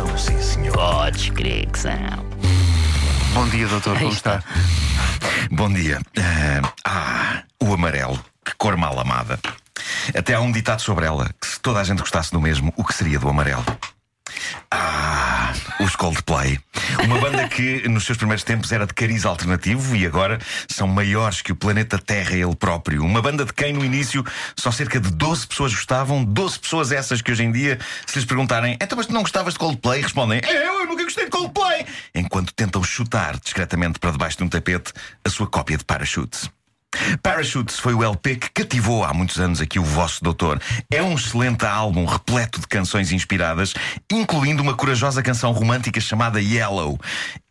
São, sim, senhor. Podes crer que são. Bom dia, doutor. Como está? Bom dia. Ah, ah, o amarelo. Que cor mal amada. Até há um ditado sobre ela: que se toda a gente gostasse do mesmo, o que seria do amarelo? Ah, os Coldplay. Uma banda que nos seus primeiros tempos era de cariz alternativo e agora são maiores que o planeta Terra ele próprio. Uma banda de quem no início só cerca de 12 pessoas gostavam, 12 pessoas essas que hoje em dia, se lhes perguntarem, então mas tu não gostavas de Coldplay? Respondem, eu, eu nunca gostei de Coldplay! Enquanto tentam chutar discretamente para debaixo de um tapete a sua cópia de Parachutes. Parachutes foi o LP que cativou há muitos anos aqui o vosso doutor. É um excelente álbum repleto de canções inspiradas, incluindo uma corajosa canção romântica chamada Yellow.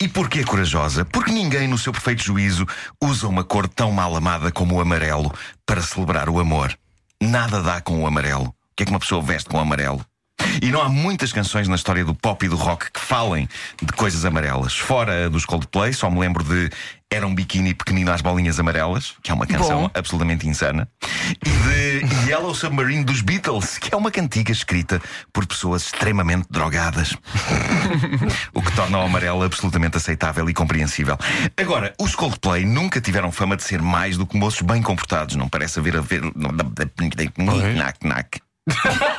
E porquê corajosa? Porque ninguém, no seu perfeito juízo, usa uma cor tão mal amada como o amarelo para celebrar o amor. Nada dá com o amarelo. O que é que uma pessoa veste com o amarelo? E não há muitas canções na história do pop e do rock que falem de coisas amarelas. Fora dos Coldplay, só me lembro de Era um biquíni pequenino às bolinhas amarelas, que é uma canção Bom. absolutamente insana, e de Yellow Submarine dos Beatles, que é uma cantiga escrita por pessoas extremamente drogadas. o que torna o amarelo absolutamente aceitável e compreensível. Agora, os Coldplay nunca tiveram fama de ser mais do que moços bem comportados. Não parece haver a ver. Knack, knack.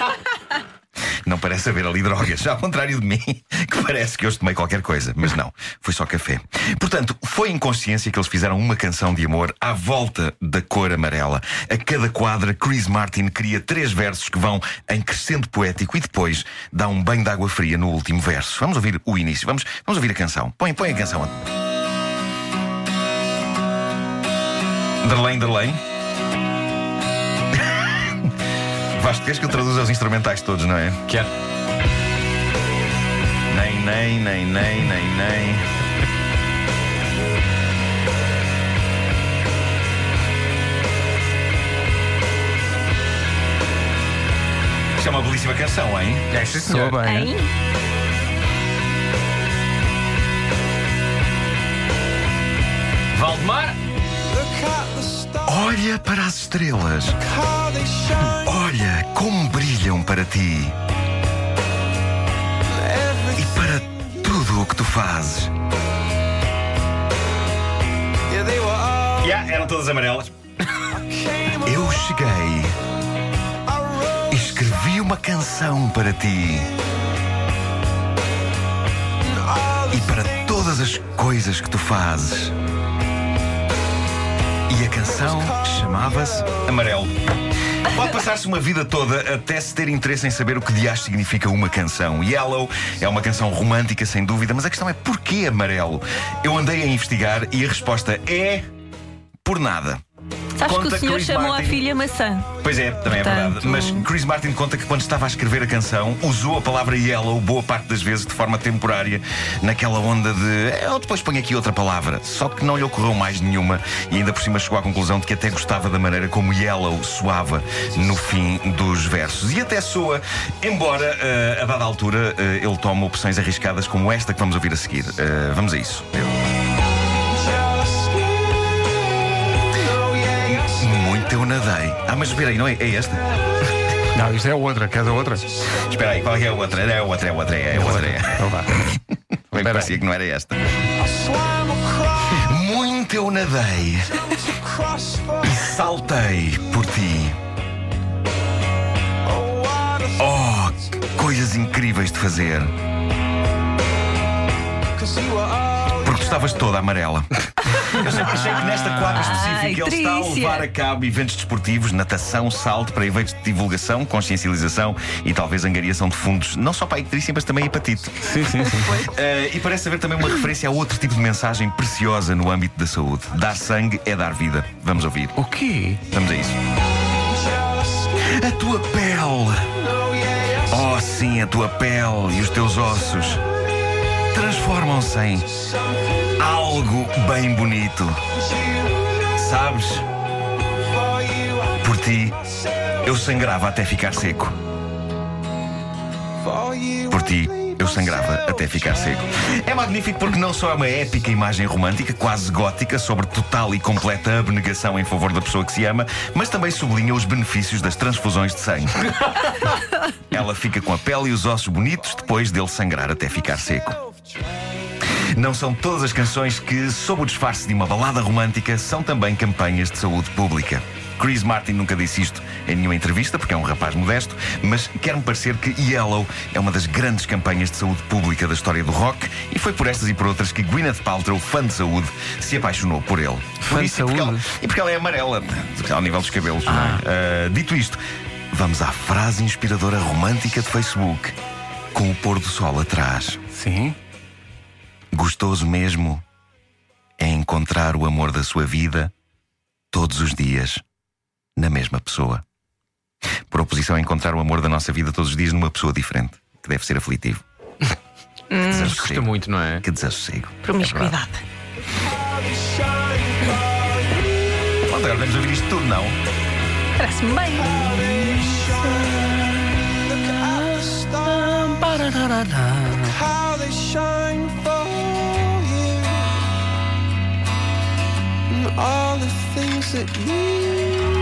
Não parece haver ali drogas, ao contrário de mim, que parece que hoje tomei qualquer coisa, mas não, foi só café. Portanto, foi em consciência que eles fizeram uma canção de amor à volta da cor amarela. A cada quadra, Chris Martin cria três versos que vão em crescendo poético e depois dá um banho de água fria no último verso. Vamos ouvir o início, vamos, vamos ouvir a canção. Põe, põe a canção. Derlém, Derlém. Vasco, queres que eu traduza os instrumentais todos, não é? Quero. Nem, nem, nem, nem, nem, nem. Isto é uma belíssima canção, hein? É, sim, Soa senhor. bem. Hein? Valdemar. Olha para as estrelas. Olha como brilham para ti. E para tudo o que tu fazes. Yeah, eram todas amarelas. Eu cheguei. e Escrevi uma canção para ti. E para todas as coisas que tu fazes. E a canção chamava-se Amarelo. Pode passar-se uma vida toda até se ter interesse em saber o que acho significa uma canção. Yellow é uma canção romântica, sem dúvida, mas a questão é porquê amarelo? Eu andei a investigar e a resposta é. por nada. Sabes que Conta o senhor Chris chamou Martin. a filha maçã. Pois é, também é Portanto- verdade. Mas Chris Martin conta que quando estava a escrever a canção, usou a palavra yellow boa parte das vezes de forma temporária, naquela onda de eu depois ponho aqui outra palavra. Só que não lhe ocorreu mais nenhuma e ainda por cima chegou à conclusão de que até gostava da maneira como yellow soava no fim dos versos. E até soa, embora eh, a dada altura eh, ele toma opções arriscadas como esta que vamos ouvir a seguir. Eh, vamos a isso. Muito eu nadei. Ah, mas espera aí, não é, é esta? Não, isto é outra, cada outra. Espera aí, qual é a outra? É a outra, é a outra, é a outra. É. Então vá. Bem, parecia que não era esta. Muito eu nadei e saltei por ti. Oh, que coisas incríveis de fazer. Porque tu estavas toda amarela. Eu sempre achei que nesta quadra específica Ai, ele está a levar a cabo eventos desportivos, natação, salto, para eventos de divulgação, consciencialização e talvez angariação de fundos, não só para a icterícia, mas também hepatite. Sim, sim, sim. Eh, e parece haver também uma referência a outro tipo de mensagem preciosa no âmbito da saúde. Dar sangue é dar vida. Vamos ouvir. O quê? Vamos a isso. A tua pele. Oh, sim, a tua pele e os teus ossos transformam-se em algo bem bonito. Sabes? Por ti, eu sangrava até ficar seco. Por ti, eu sangrava até ficar seco. É magnífico porque não só é uma épica imagem romântica, quase gótica, sobre total e completa abnegação em favor da pessoa que se ama, mas também sublinha os benefícios das transfusões de sangue. Ela fica com a pele e os ossos bonitos depois dele sangrar até ficar seco. Não são todas as canções que, sob o disfarce de uma balada romântica, são também campanhas de saúde pública. Chris Martin nunca disse isto em nenhuma entrevista, porque é um rapaz modesto, mas quer-me parecer que Yellow é uma das grandes campanhas de saúde pública da história do rock e foi por estas e por outras que Gwyneth Paltrow, fã de saúde, se apaixonou por ele. Fã Por de isso, e porque saúde? ela- E porque ela é amarela, ao nível dos cabelos. é? Ah, dito isto, vamos à frase inspiradora romântica de Facebook, com o pôr do sol atrás. Sim. Gostoso mesmo é encontrar o amor da sua vida todos os dias na mesma pessoa. Por oposição a encontrar o amor da nossa vida todos os dias numa pessoa diferente, que deve ser aflitivo. Que Custa desassossego. muito, não é? Que desassossego. Promiscuidade. Pronto, agora vamos ouvir isto tudo, não? Parece-me bem. How they shine for you and all the things that you.